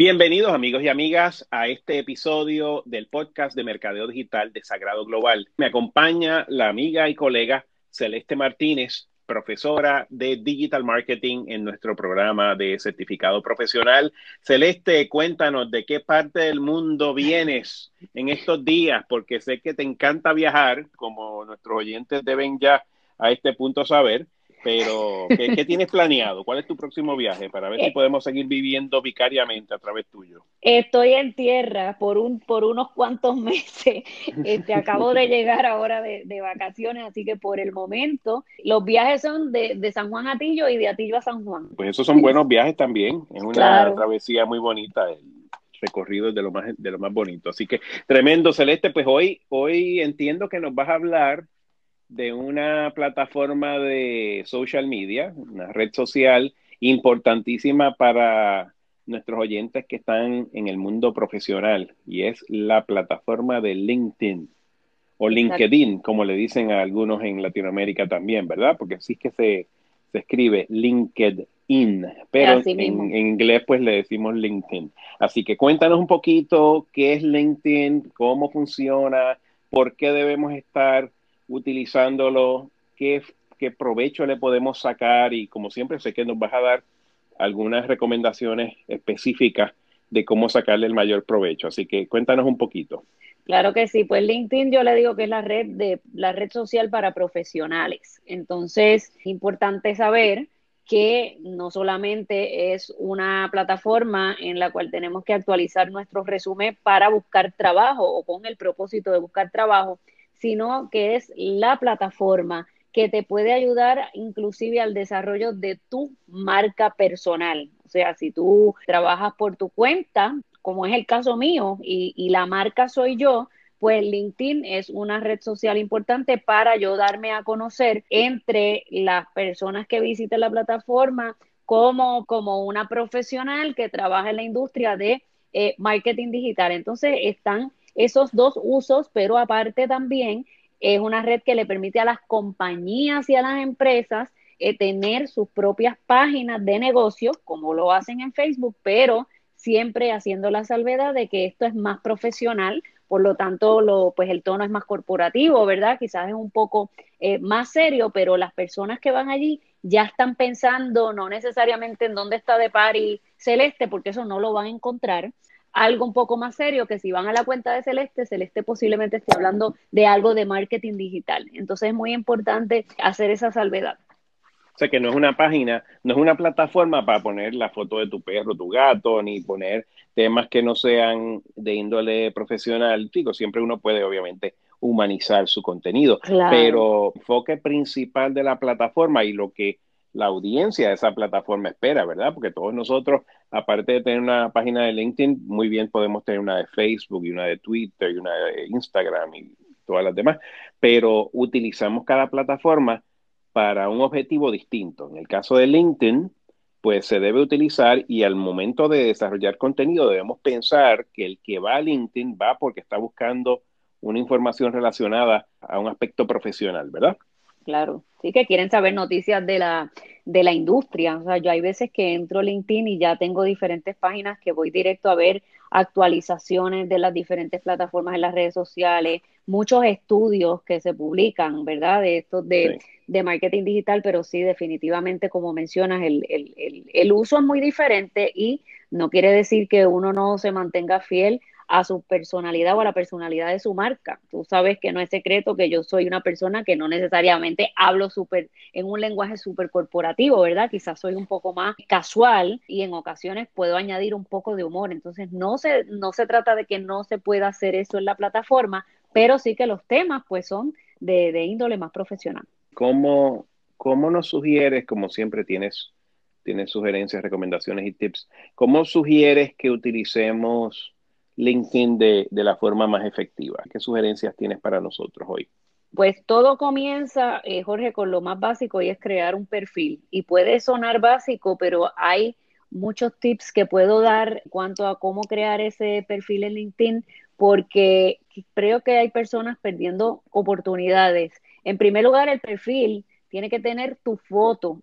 Bienvenidos amigos y amigas a este episodio del podcast de Mercadeo Digital de Sagrado Global. Me acompaña la amiga y colega Celeste Martínez, profesora de Digital Marketing en nuestro programa de certificado profesional. Celeste, cuéntanos de qué parte del mundo vienes en estos días, porque sé que te encanta viajar, como nuestros oyentes deben ya a este punto saber. Pero, ¿qué, tienes planeado? ¿Cuál es tu próximo viaje para ver si eh. podemos seguir viviendo vicariamente a través tuyo? Estoy en tierra por un por unos cuantos meses. Este, acabo de llegar ahora de, vacaciones, así que por el momento los viajes son de, San Juan a Atillo y de Atillo a San Juan. Pues esos son buenos viajes también. Es una travesía muy bonita. El recorrido de lo más de lo más bonito. Así que tremendo, Celeste. Pues hoy hoy entiendo que nos vas a hablar de una plataforma de social media, una red social importantísima para nuestros oyentes que están en el mundo profesional y es la plataforma de LinkedIn o LinkedIn, como le dicen a algunos en Latinoamérica también, ¿verdad? Porque así es que se, escribe LinkedIn, pero en, en, inglés pues le decimos LinkedIn. Así que cuéntanos un poquito qué es LinkedIn, cómo funciona, por qué debemos estar utilizándolo, qué, qué provecho le podemos sacar y como siempre sé que nos vas a dar algunas recomendaciones específicas de cómo sacarle el mayor provecho. Así que cuéntanos un poquito. Claro que sí, pues LinkedIn yo le digo que es la red de la red social para profesionales. Entonces, es importante saber que no solamente es una plataforma en la cual tenemos que actualizar nuestro resumen para buscar trabajo o con el propósito de buscar trabajo, sino que es la plataforma que te puede ayudar inclusive al desarrollo de tu marca personal. O sea, si tú trabajas por tu cuenta, como es el caso mío, y, la marca soy yo, pues LinkedIn es una red social importante para ayudarme a conocer entre las personas que visiten la plataforma como, como una profesional que trabaja en la industria de eh, marketing digital. Entonces están esos dos usos, pero aparte también es una red que le permite a las compañías y a las empresas eh, tener sus propias páginas de negocio, como lo hacen en Facebook, pero siempre haciendo la salvedad de que esto es más profesional, por lo tanto, lo, pues el tono es más corporativo, ¿verdad? Quizás es un poco eh, más serio, pero las personas que van allí ya están pensando no necesariamente en dónde está de París Celeste, porque eso no lo van a encontrar, algo un poco más serio, que si van a la cuenta de Celeste, Celeste posiblemente esté hablando de algo de marketing digital. Entonces es muy importante hacer esa salvedad. O sea que no es una página, no es una plataforma para poner la foto de tu perro, tu gato, ni poner temas que no sean de índole profesional. Digo, siempre uno puede obviamente humanizar su contenido, pero enfoque principal de la plataforma y lo que la audiencia de esa plataforma espera, ¿verdad? Porque todos nosotros, aparte de tener una página de LinkedIn, muy bien podemos tener una de Facebook y una de Twitter y una de Instagram y todas las demás, pero utilizamos cada plataforma para un objetivo distinto. En el caso de LinkedIn, pues se debe utilizar y al momento de desarrollar contenido debemos pensar que el que va a LinkedIn va porque está buscando una información relacionada a un aspecto profesional, ¿verdad? claro. Sí, que quieren saber noticias de la, de la industria. O sea, yo hay veces que entro a LinkedIn y ya tengo diferentes páginas que voy directo a ver actualizaciones de las diferentes plataformas en las redes sociales, muchos estudios que se publican, ¿verdad? De estos de, de marketing digital, pero sí, definitivamente, como mencionas, el, el, el, el uso es muy diferente y no quiere decir que uno no se mantenga fiel a su personalidad o a la personalidad de su marca. Tú sabes que no es secreto que yo soy una persona que no necesariamente hablo súper en un lenguaje súper corporativo, ¿verdad? Quizás soy un poco más casual y en ocasiones puedo añadir un poco de humor. Entonces no se, no se trata de que no se pueda hacer eso en la plataforma, pero sí que los temas pues son de, de índole más profesional. ¿Cómo, ¿Cómo nos sugieres, como siempre tienes, tienes sugerencias, recomendaciones y tips, cómo sugieres que utilicemos LinkedIn de, la forma más efectiva? ¿Qué sugerencias tienes para nosotros hoy? Pues todo comienza, eh, Jorge, con lo más básico y es crear un perfil. Y puede sonar básico, pero hay muchos tips que puedo dar en cuanto a cómo crear ese perfil en LinkedIn, porque creo que hay personas perdiendo oportunidades. En primer lugar, el perfil tiene que tener tu foto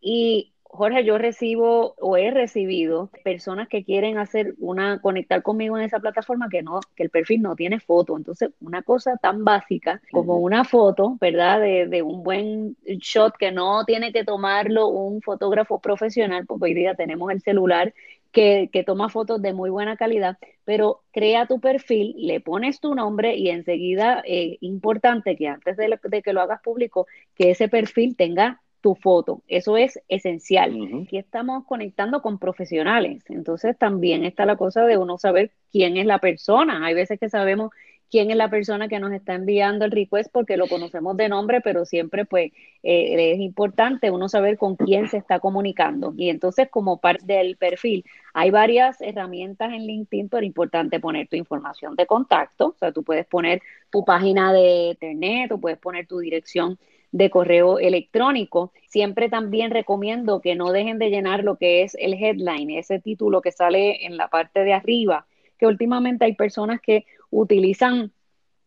y Jorge, yo recibo o he recibido personas que quieren hacer una, conectar conmigo en esa plataforma que no, que el perfil no tiene foto. Entonces, una cosa tan básica como una foto, ¿verdad? De, de un buen shot que no tiene que tomarlo un fotógrafo profesional, porque hoy día tenemos el celular que, que, toma fotos de muy buena calidad, pero crea tu perfil, le pones tu nombre y enseguida, eh, importante que antes de, de, que lo hagas público, que ese perfil tenga tu foto. Eso es esencial. Aquí estamos conectando con profesionales. Entonces también está la cosa de uno saber quién es la persona. Hay veces que sabemos quién es la persona que nos está enviando el request porque lo conocemos de nombre, pero siempre pues eh, es importante uno saber con quién se está comunicando. Y entonces como parte del perfil hay varias herramientas en LinkedIn, pero es importante poner tu información de contacto, o sea, tú puedes poner tu página de internet, o puedes poner tu dirección de correo electrónico. Siempre también recomiendo que no dejen de llenar lo que es el headline, ese título que sale en la parte de arriba, que últimamente hay personas que utilizan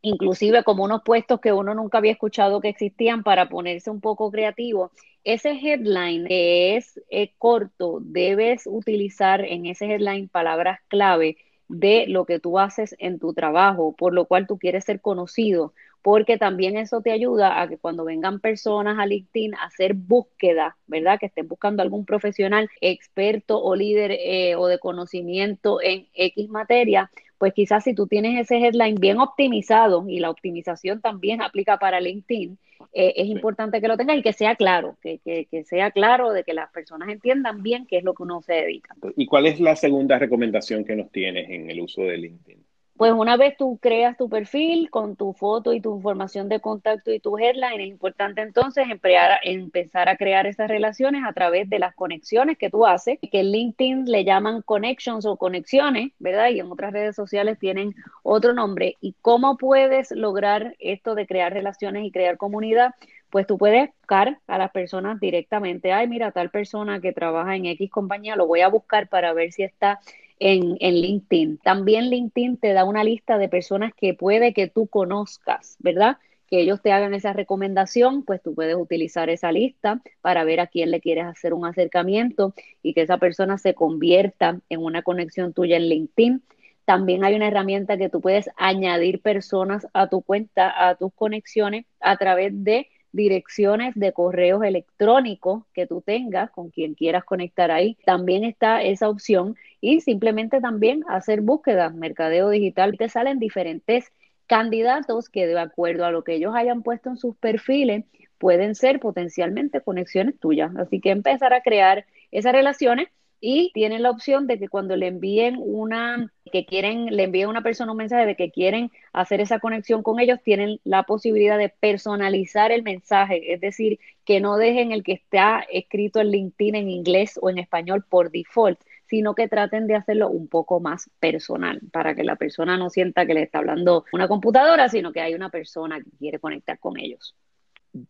inclusive como unos puestos que uno nunca había escuchado que existían para ponerse un poco creativo. Ese headline que es eh, corto, debes utilizar en ese headline palabras clave de lo que tú haces en tu trabajo, por lo cual tú quieres ser conocido, porque también eso te ayuda a que cuando vengan personas a LinkedIn a hacer búsqueda, ¿verdad? Que estén buscando algún profesional experto o líder eh, o de conocimiento en X materia, pues quizás si tú tienes ese headline bien optimizado y la optimización también aplica para LinkedIn, eh, es importante que lo tengas y que sea claro, que, que, que, sea claro de que las personas entiendan bien qué es lo que uno se dedica. ¿Y cuál es la segunda recomendación que nos tienes en el uso de LinkedIn? Pues una vez tú creas tu perfil con tu foto y tu información de contacto y tu headline, es importante entonces empezar a crear esas relaciones a través de las conexiones que tú haces, que en LinkedIn le llaman connections o conexiones, ¿verdad? Y en otras redes sociales tienen otro nombre. ¿Y cómo puedes lograr esto de crear relaciones y crear comunidad? Pues tú puedes buscar a las personas directamente. Ay, mira, tal persona que trabaja en X compañía, lo voy a buscar para ver si está en, LinkedIn. También LinkedIn te da una lista de personas que puede que tú conozcas, ¿verdad? que ellos te hagan esa recomendación, pues tú puedes utilizar esa lista para ver a quién le quieres hacer un acercamiento y que esa persona se convierta en una conexión tuya en LinkedIn. También hay una herramienta que tú puedes añadir personas a tu cuenta, a tus conexiones a través de direcciones de correos electrónicos que tú tengas con quien quieras conectar ahí. También está esa opción y simplemente también hacer búsquedas, mercadeo digital. Te salen diferentes candidatos que de acuerdo a lo que ellos hayan puesto en sus perfiles pueden ser potencialmente conexiones tuyas. Así que empezar a crear esas relaciones y tienen la opción de que cuando le envíen una, que quieren, le envíen una persona un mensaje de que quieren hacer esa conexión con ellos, tienen la posibilidad de personalizar el mensaje, es decir, que no dejen el que está escrito en LinkedIn en inglés o en español por default, sino que traten de hacerlo un poco más personal, para que la persona no sienta que le está hablando una computadora, sino que hay una persona que quiere conectar con ellos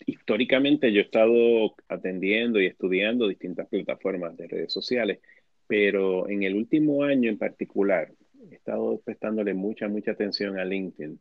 históricamente yo he estado atendiendo y estudiando distintas plataformas de redes sociales, pero en el último año en particular he estado prestándole mucha, mucha atención a LinkedIn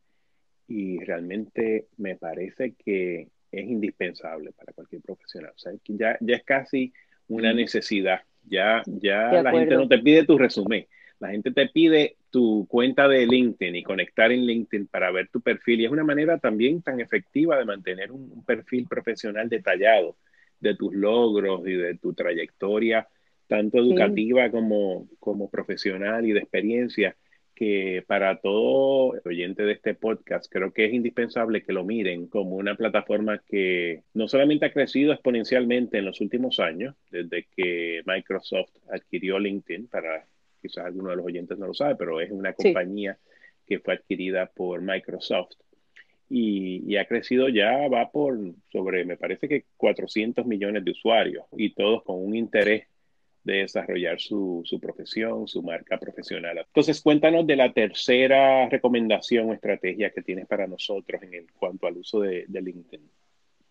y realmente me parece que es indispensable para cualquier profesional. O sea, ya, ya es casi una necesidad. Ya, ya la gente no te pide tu resumen, la gente te pide tu cuenta de LinkedIn y conectar en LinkedIn para ver tu perfil. Y es una manera también tan efectiva de mantener un, perfil profesional detallado de tus logros y de tu trayectoria, tanto educativa como, como profesional y de experiencia, que para todo oyente de este podcast creo que es indispensable que lo miren como una plataforma que no solamente ha crecido exponencialmente en los últimos años, desde que Microsoft adquirió LinkedIn para quizás alguno de los oyentes no lo sabe, pero es una compañía que fue adquirida por Microsoft y, ha crecido ya, va por sobre, me parece que 400 millones de usuarios y todos con un interés de desarrollar su, profesión, su marca profesional. Entonces, cuéntanos de la tercera recomendación o estrategia que tienes para nosotros en cuanto al uso de, de LinkedIn.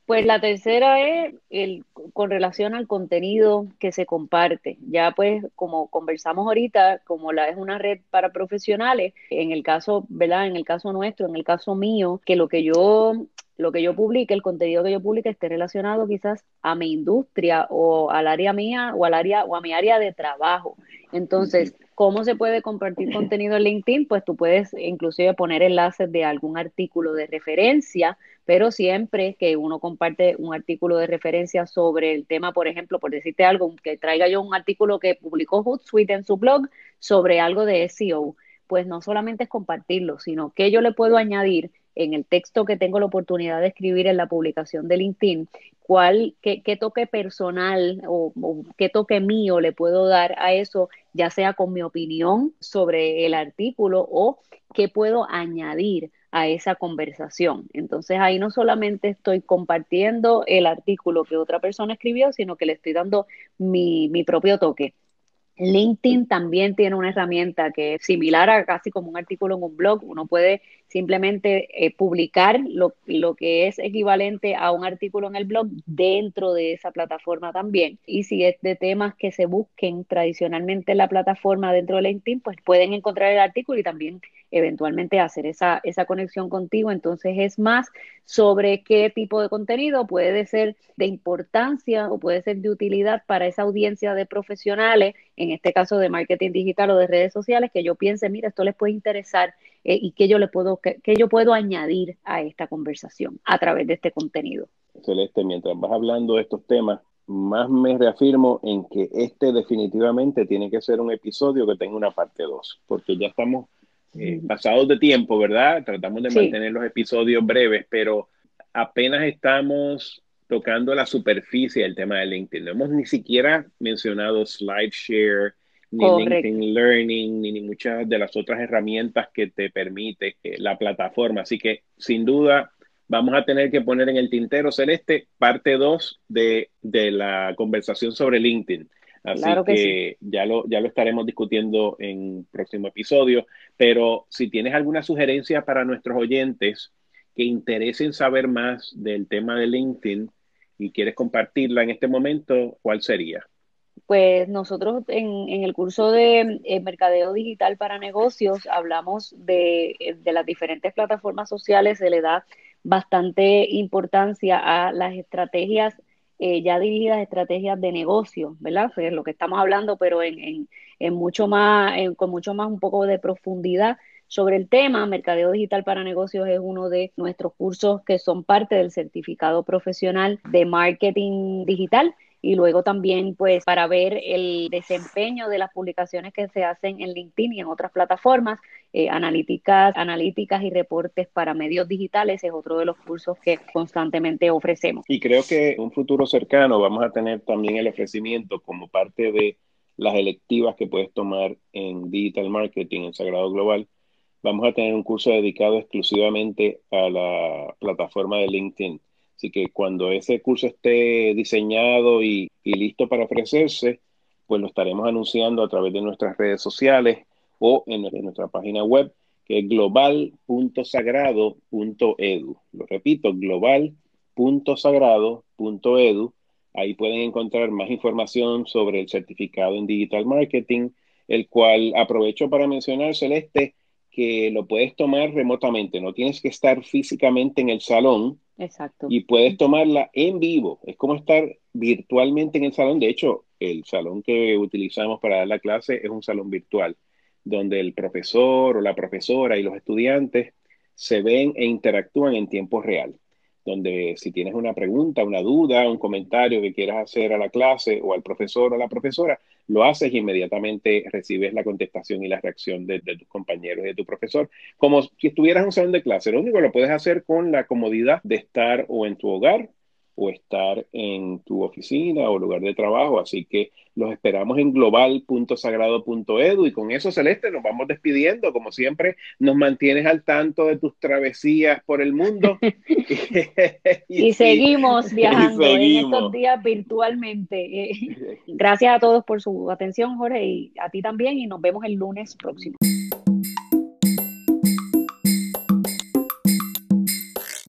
Pues la tercera es el, con relación al contenido que se comparte. Ya pues como conversamos ahorita, como la es una red para profesionales, en el caso, ¿verdad? En el caso nuestro, en el caso mío, que lo que yo lo que yo publique, el contenido que yo publique esté relacionado quizás a mi industria o al área mía o al área o a mi área de trabajo. Entonces, ¿cómo se puede compartir contenido en LinkedIn? Pues tú puedes inclusive poner enlaces de algún artículo de referencia, pero siempre que uno comparte un artículo de referencia sobre el tema, por ejemplo, por decirte algo, que traiga yo un artículo que publicó Hootsuite en su blog sobre algo de SEO, pues no solamente es compartirlo, sino que yo le puedo añadir en el texto que tengo la oportunidad de escribir en la publicación de LinkedIn, cuál, qué, toque personal o, qué toque mío le puedo dar a eso, ya sea con mi opinión sobre el artículo o qué puedo añadir a esa conversación. Entonces ahí no solamente estoy compartiendo el artículo que otra persona escribió, sino que le estoy dando mi, mi propio toque. LinkedIn también tiene una herramienta que es similar a casi como un artículo en un blog. Uno puede simplemente eh, publicar lo, lo, que es equivalente a un artículo en el blog dentro de esa plataforma también. Y si es de temas que se busquen tradicionalmente en la plataforma dentro de LinkedIn, pues pueden encontrar el artículo y también eventualmente hacer esa, esa conexión contigo. Entonces es más sobre qué tipo de contenido puede ser de importancia o puede ser de utilidad para esa audiencia de profesionales, en este caso de marketing digital o de redes sociales, que yo piense, mira, esto les puede interesar eh, y que yo le puedo, que, yo puedo añadir a esta conversación a través de este contenido. Celeste, mientras vas hablando de estos temas, más me reafirmo en que este definitivamente tiene que ser un episodio que tenga una parte 2, porque ya estamos eh, pasados de tiempo, ¿verdad? Tratamos de mantener los episodios breves, pero apenas estamos tocando la superficie del tema de LinkedIn. No hemos ni siquiera mencionado SlideShare, ni LinkedIn Learning, ni, muchas de las otras herramientas que te permite la plataforma. Así que, sin duda, vamos a tener que poner en el tintero celeste parte 2 de, de, la conversación sobre LinkedIn. Así que, ya, lo, ya lo estaremos discutiendo en próximo episodio. Pero si tienes alguna sugerencia para nuestros oyentes que interesen saber más del tema de LinkedIn y quieres compartirla en este momento, ¿cuál sería? Pues nosotros en, el curso de eh, Mercadeo Digital para Negocios hablamos de, de, las diferentes plataformas sociales, se le da bastante importancia a las estrategias eh, ya dirigidas estrategias de negocio, ¿verdad? es lo que estamos hablando, pero en, en, mucho más, con mucho más un poco de profundidad sobre el tema. Mercadeo Digital para Negocios es uno de nuestros cursos que son parte del certificado profesional de marketing digital y luego también pues para ver el desempeño de las publicaciones que se hacen en LinkedIn y en otras plataformas, eh, analíticas, analíticas y reportes para medios digitales es otro de los cursos que constantemente ofrecemos. Y creo que en un futuro cercano vamos a tener también el ofrecimiento como parte de las electivas que puedes tomar en Digital Marketing en Sagrado Global. Vamos a tener un curso dedicado exclusivamente a la plataforma de LinkedIn Así que cuando ese curso esté diseñado y, listo para ofrecerse, pues lo estaremos anunciando a través de nuestras redes sociales o en, nuestra página web, que es global.sagrado.edu. Lo repito, global.sagrado.edu. Ahí pueden encontrar más información sobre el certificado en digital marketing, el cual aprovecho para mencionar, Celeste, que lo puedes tomar remotamente, no tienes que estar físicamente en el salón, Exacto. Y puedes tomarla en vivo. Es como estar virtualmente en el salón. De hecho, el salón que utilizamos para dar la clase es un salón virtual, donde el profesor o la profesora y los estudiantes se ven e interactúan en tiempo real. Donde si tienes una pregunta, una duda, un comentario que quieras hacer a la clase o al profesor o a la profesora, lo haces y inmediatamente recibes la contestación y la reacción de, tus compañeros y de tu profesor, como si estuvieras en un salón de clase. Lo único que lo puedes hacer con la comodidad de estar o en tu hogar o estar en tu oficina o lugar de trabajo. Así que los esperamos en global.sagrado.edu y con eso, Celeste, nos vamos despidiendo. Como siempre, nos mantienes al tanto de tus travesías por el mundo. y, seguimos viajando en estos días virtualmente. Gracias a todos por su atención, Jorge, y a ti también, y nos vemos el lunes próximo.